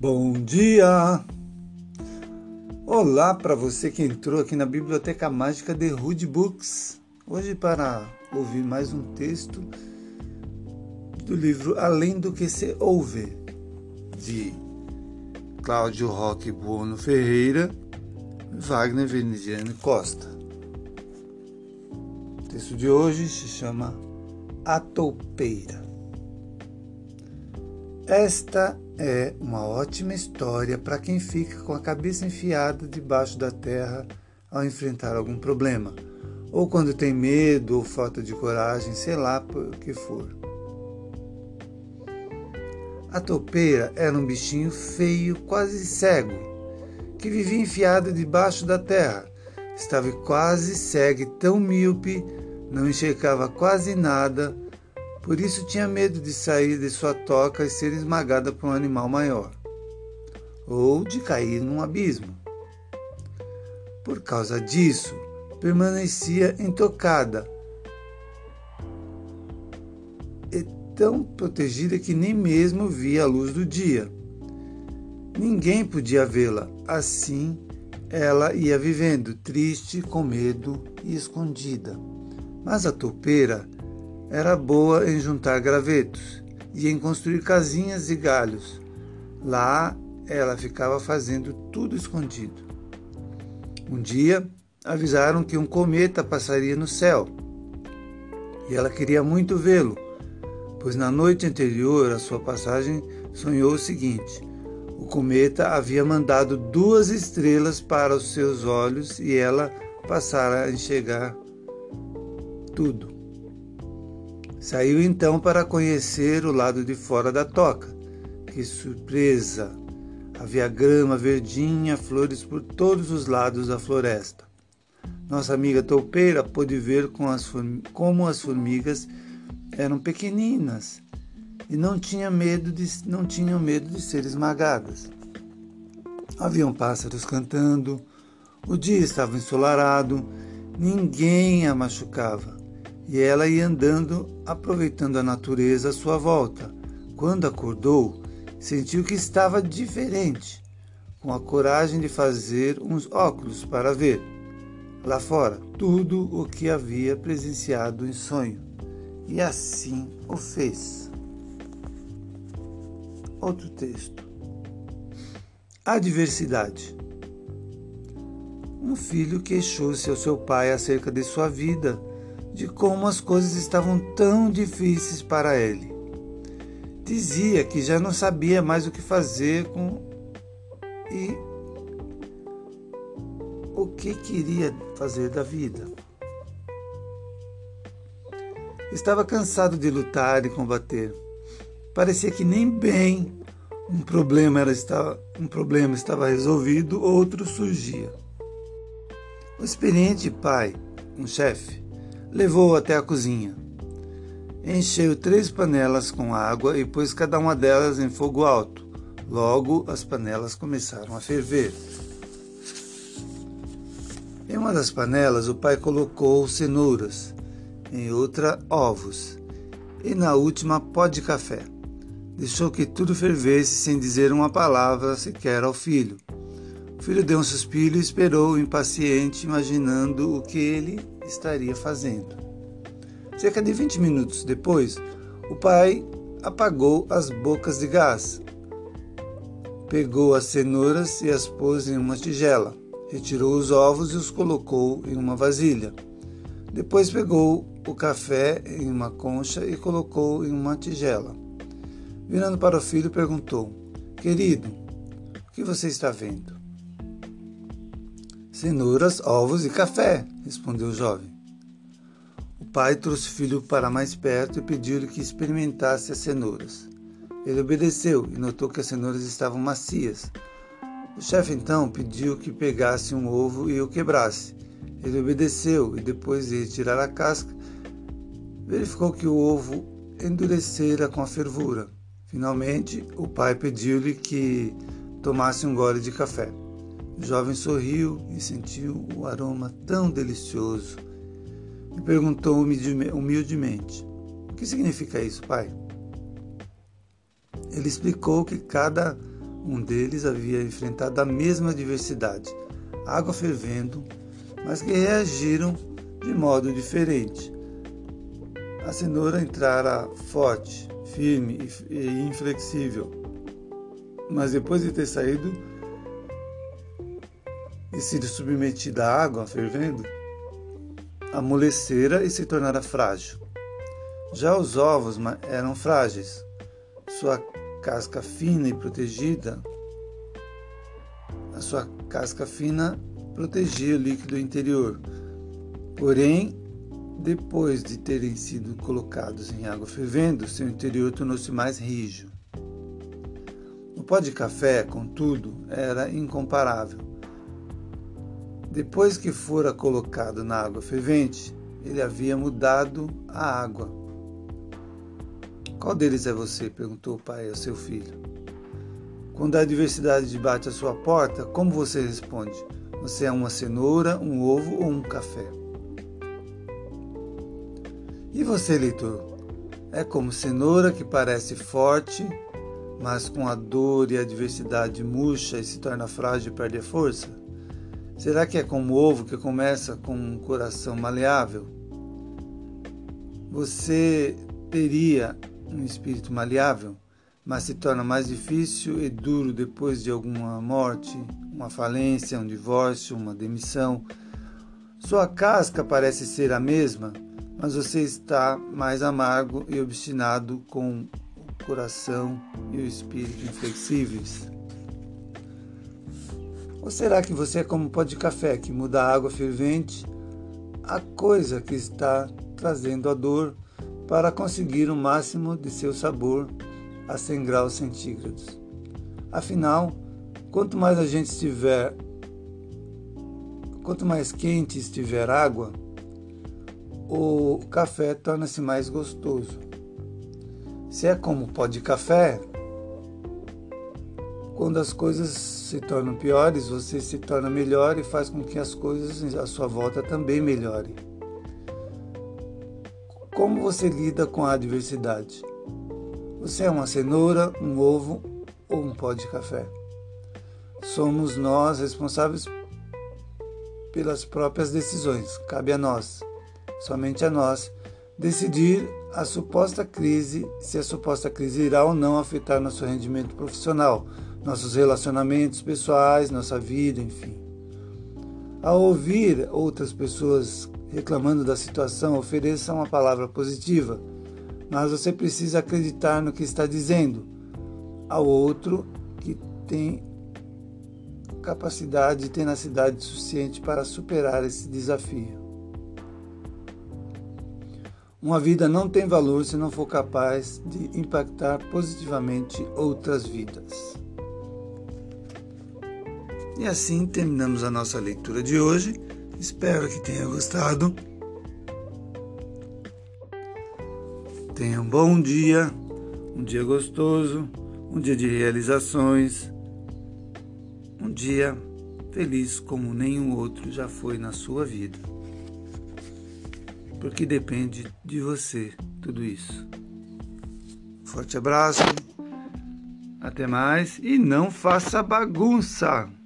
Bom dia! Olá para você que entrou aqui na Biblioteca Mágica de Rude Books. Hoje para ouvir mais um texto do livro Além do que se ouve, de Cláudio Roque Buono Ferreira Wagner Veneziano Costa. O texto de hoje se chama A Toupeira. Esta é uma ótima história para quem fica com a cabeça enfiada debaixo da terra ao enfrentar algum problema, ou quando tem medo ou falta de coragem, sei lá por que for. A toupeira era um bichinho feio, quase cego, que vivia enfiado debaixo da terra. Estava quase cego tão míope, não enxergava quase nada por isso tinha medo de sair de sua toca e ser esmagada por um animal maior, ou de cair num abismo. Por causa disso, permanecia intocada e tão protegida que nem mesmo via a luz do dia. Ninguém podia vê-la, assim ela ia vivendo, triste, com medo e escondida. Mas a topeira era boa em juntar gravetos e em construir casinhas de galhos. Lá ela ficava fazendo tudo escondido. Um dia avisaram que um cometa passaria no céu e ela queria muito vê-lo, pois na noite anterior à sua passagem sonhou o seguinte: o cometa havia mandado duas estrelas para os seus olhos e ela passara a enxergar tudo. Saiu então para conhecer o lado de fora da toca. Que surpresa! Havia grama verdinha, flores por todos os lados da floresta. Nossa amiga toupeira pôde ver as como as formigas eram pequeninas e não, tinha medo de, não tinham medo de ser esmagadas. Haviam pássaros cantando, o dia estava ensolarado, ninguém a machucava e ela ia andando, aproveitando a natureza à sua volta. Quando acordou, sentiu que estava diferente, com a coragem de fazer uns óculos para ver, lá fora, tudo o que havia presenciado em sonho. E assim o fez. Outro texto. Adversidade. Um filho queixou-se ao seu pai acerca de sua vida de como as coisas estavam tão difíceis para ele. Dizia que já não sabia mais o que fazer com e o que queria fazer da vida. Estava cansado de lutar e combater. Parecia que nem bem um problema, era, um problema estava resolvido, outro surgia. O experiente pai, um chefe, levou-o até a cozinha. Encheu três panelas com água e pôs cada uma delas em fogo alto. Logo, as panelas começaram a ferver. Em uma das panelas, o pai colocou cenouras, em outra, ovos, e na última, pó de café. Deixou que tudo fervesse sem dizer uma palavra sequer ao filho. O filho deu um suspiro e esperou, impaciente, imaginando o que ele estaria fazendo. Cerca de 20 minutos depois, o pai apagou as bocas de gás, pegou as cenouras e as pôs em uma tigela, retirou os ovos e os colocou em uma vasilha. Depois pegou o café em uma concha e colocou em uma tigela. Virando para o filho, perguntou: Querido, o que você está vendo? Cenouras, ovos e café, respondeu o jovem. O pai trouxe o filho para mais perto e pediu-lhe que experimentasse as cenouras. Ele obedeceu e notou que as cenouras estavam macias. O chefe então pediu que pegasse um ovo e o quebrasse. Ele obedeceu e, depois de retirar a casca, verificou que o ovo endurecera com a fervura. Finalmente, o pai pediu-lhe que tomasse um gole de café. O jovem sorriu e sentiu o aroma tão delicioso e perguntou humildemente: O que significa isso, pai? Ele explicou que cada Um deles havia enfrentado a mesma adversidade, água fervendo, mas que reagiram de modo diferente. A cenoura entrara forte, firme e inflexível, mas depois de ter saído e sido submetida à água fervendo, amolecera e se tornara frágil. Já os ovos eram frágeis. Sua casca fina e protegida, a sua casca fina protegia o líquido interior. Porém, depois de terem sido colocados em água fervendo, seu interior tornou-se mais rígido. O pó de café, contudo, era incomparável. Depois que fora colocado na água fervente, ele havia mudado a água. Qual deles é você? perguntou o pai ao seu filho. Quando a adversidade bate à sua porta, como você responde? Você é uma cenoura, um ovo ou um café? E você, leitor? É como cenoura que parece forte, mas com a dor e a adversidade murcha e se torna frágil e perde a força? Será que é como ovo que começa com um coração maleável? Você teria um espírito maleável, mas se torna mais difícil e duro depois de alguma morte, uma falência, um divórcio, uma demissão. Sua casca parece ser a mesma, mas você está mais amargo e obstinado com o coração e o espírito inflexíveis. Ou será que você é como um pó de café que muda a água fervente, a coisa que está trazendo a dor, para conseguir o máximo de seu sabor a 100 graus centígrados? Afinal, quanto mais a gente estiver, quanto mais quente estiver água, o café torna-se mais gostoso. Se é como pó de café, quando as coisas se tornam piores, você se torna melhor e faz com que as coisas à sua volta também melhorem. Como você lida com a adversidade? Você é uma cenoura, um ovo ou um pó de café? Somos nós responsáveis pelas próprias decisões. Cabe a nós somente a nós, decidir a suposta crise, se a suposta crise irá ou não afetar nosso rendimento profissional, nossos relacionamentos pessoais, nossa vida, enfim. Ao ouvir outras pessoas reclamando da situação, ofereça uma palavra positiva, mas você precisa acreditar no que está dizendo ao outro que tem capacidade e tenacidade suficiente para superar esse desafio. Uma vida não tem valor se não for capaz de impactar positivamente outras vidas. E assim terminamos a nossa leitura de hoje. Espero que tenha gostado. Tenha um bom dia, um dia gostoso, um dia de realizações, um dia feliz como nenhum outro já foi na sua vida porque depende de você tudo isso. Forte abraço, até mais e não faça bagunça!